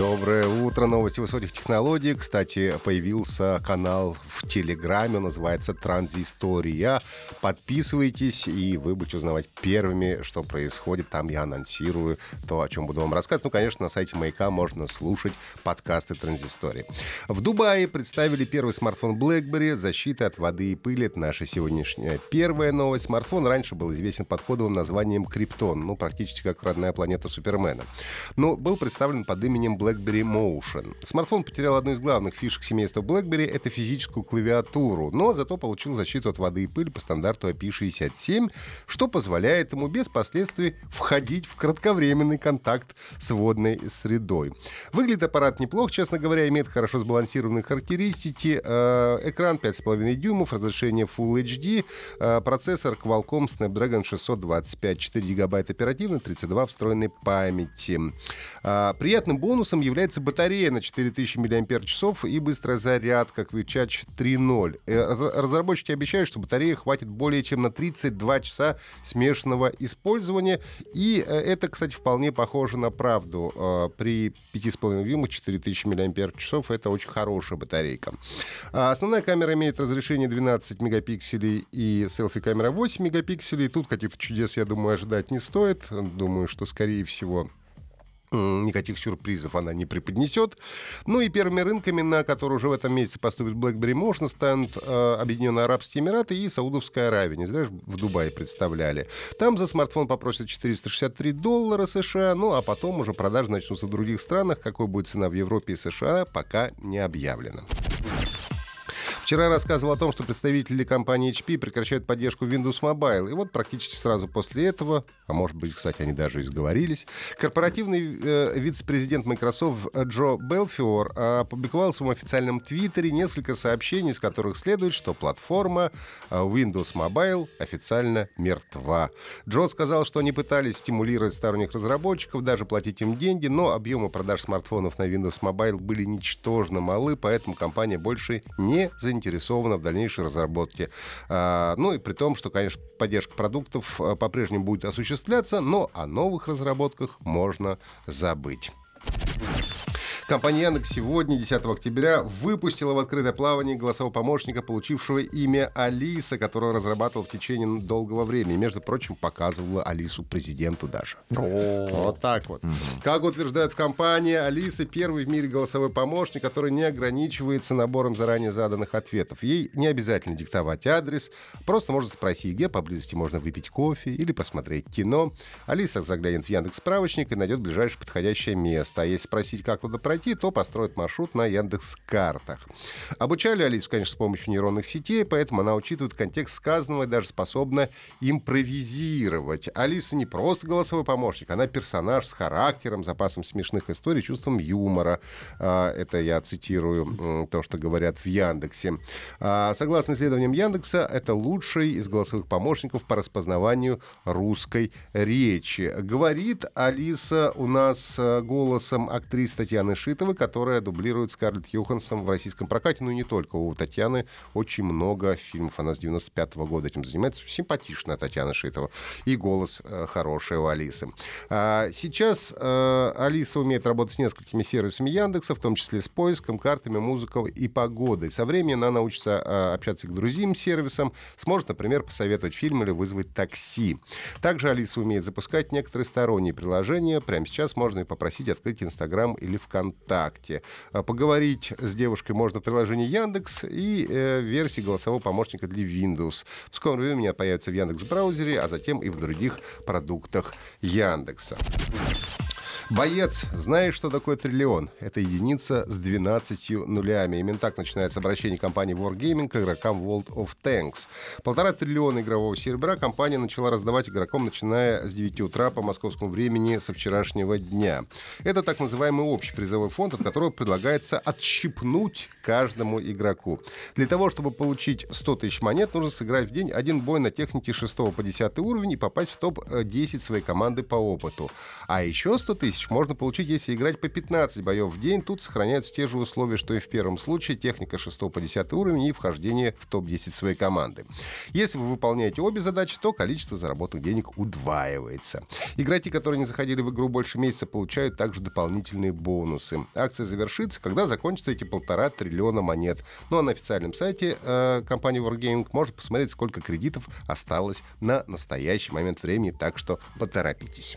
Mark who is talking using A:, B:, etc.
A: Доброе утро, новости высоких технологий. Кстати, появился канал в Телеграме, называется Транзистория. Подписывайтесь, и вы будете узнавать первыми, что происходит. Там я анонсирую то, о чем буду вам рассказывать. Ну, конечно, на сайте Маяка можно слушать подкасты Транзистории. В Дубае представили первый смартфон BlackBerry. Защита от воды и пыли. Это наша сегодняшняя первая новость. Смартфон раньше был известен под кодовым названием Криптон. Ну, практически как родная планета Супермена. Но был представлен под именем BlackBerry Motion. Смартфон потерял одну из главных фишек семейства BlackBerry — это физическую клавиатуру, но зато получил защиту от воды и пыли по стандарту IP67, что позволяет ему без последствий входить в кратковременный контакт с водной средой. Выглядит аппарат неплохо, честно говоря, имеет хорошо сбалансированные характеристики. Э, Экран 5,5 дюймов, разрешение Full HD, э, процессор Qualcomm Snapdragon 625, 4 гигабайта оперативной, 32 встроенной памяти. А, Приятным бонусом является батарея на 4000 мАч и быстрая зарядка Quick Charge 3.0. Э, раз- Разработчики обещают, что батареи хватит более чем на 32 часа смешанного использования. И э, это, кстати, вполне похоже на правду. Э, При 5,5 дюймах 4000 мАч это очень хорошая батарейка. А Основная камера имеет разрешение 12 мегапикселей и селфи-камера 8 мегапикселей. Тут каких-то чудес, я думаю, ожидать не стоит. Думаю, что, скорее всего, никаких сюрпризов она не преподнесет. Ну и первыми рынками, на которые уже в этом месяце поступит BlackBerry Motion, станут э, Объединенные Арабские Эмираты и Саудовская Аравия. Не же в Дубае представляли. Там за смартфон попросят 463 доллара США, ну а потом уже продажи начнутся в других странах. Какой будет цена в Европе и США, пока не объявлено. Вчера рассказывал о том, что представители компании HP прекращают поддержку Windows Mobile. И вот практически сразу после этого, а может быть, кстати, они даже и сговорились, корпоративный э, вице-президент Microsoft Джо Белфиор э, опубликовал в своем официальном твиттере несколько сообщений, из которых следует, что платформа э, Windows Mobile официально мертва. Джо сказал, что они пытались стимулировать сторонних разработчиков, даже платить им деньги, но объемы продаж смартфонов на Windows Mobile были ничтожно малы, поэтому компания больше не заинтересована в дальнейшей разработке. А, ну и при том, что, конечно, поддержка продуктов а, по-прежнему будет осуществляться, но о новых разработках можно забыть. Компания Яндекс сегодня, 10 октября, выпустила в открытое плавание голосового помощника, получившего имя Алиса, которого разрабатывал в течение долгого времени. Между прочим, показывала Алису президенту даже. Вот так вот. Как утверждают в компании, Алиса первый в мире голосовой помощник, который не ограничивается набором заранее заданных ответов. Ей не обязательно диктовать адрес, просто можно спросить, где поблизости можно выпить кофе или посмотреть кино. Алиса заглянет в Яндекс справочник и найдет ближайшее подходящее место. А если спросить, как туда пройти, то построит маршрут на Яндекс картах. Обучали Алису, конечно, с помощью нейронных сетей, поэтому она учитывает контекст сказанного и даже способна импровизировать. Алиса не просто голосовой помощник, она персонаж с характером, запасом смешных историй, чувством юмора. А, Это я цитирую то, что говорят в Яндексе. А, Согласно исследованиям Яндекса, это лучший из голосовых помощников по распознаванию русской речи. Говорит Алиса у нас э, голосом актрисы Татьяны Шитовой, которая дублирует Скарлетт Йоханссон в российском прокате. Ну и не только. У Татьяны очень много фильмов. Она с 95 года этим занимается. Симпатичная Татьяна Шитова. И голос э, хороший у Алисы. А, Сейчас э, Алиса умеет работать с несколькими сервисами Яндекса, в том числе с поиском, картами, музыкой и погодой. Со временем она научится э, общаться к другим сервисам, сможет, например, посоветовать фильм или вызвать такси. Также Алиса умеет запускать некоторые сторонние приложения. Прямо сейчас можно и попросить открыть Инстаграм или ВКонтакте. А Поговорить с девушкой можно в приложении Яндекс и э, версии голосового помощника для Windows. В скором времени она появится в Яндекс браузере, а затем и в других продуктах Яндекса. Боец, знаешь, что такое триллион? Это единица с 12 нулями. Именно так начинается обращение компании Wargaming к игрокам World of Tanks. Полтора триллиона игрового серебра компания начала раздавать игрокам, начиная с 9 утра по московскому времени со вчерашнего дня. Это так называемый общий призовой фонд, от которого предлагается отщипнуть каждому игроку. Для того, чтобы получить 100 тысяч монет, нужно сыграть в день один бой на технике 6 по 10 уровень и попасть в топ-10 своей команды по опыту. А еще 100 тысяч тысяч можно получить, если играть по 15 боев в день. Тут сохраняются те же условия, что и в первом случае. Техника 6 по 10 уровень и вхождение в топ-10 своей команды. Если вы выполняете обе задачи, то количество заработанных денег удваивается. Игроки, которые не заходили в игру больше месяца, получают также дополнительные бонусы. Акция завершится, когда закончатся эти полтора триллиона монет. Ну а на официальном сайте э, компании Wargaming можно посмотреть, сколько кредитов осталось на настоящий момент времени, так что поторопитесь.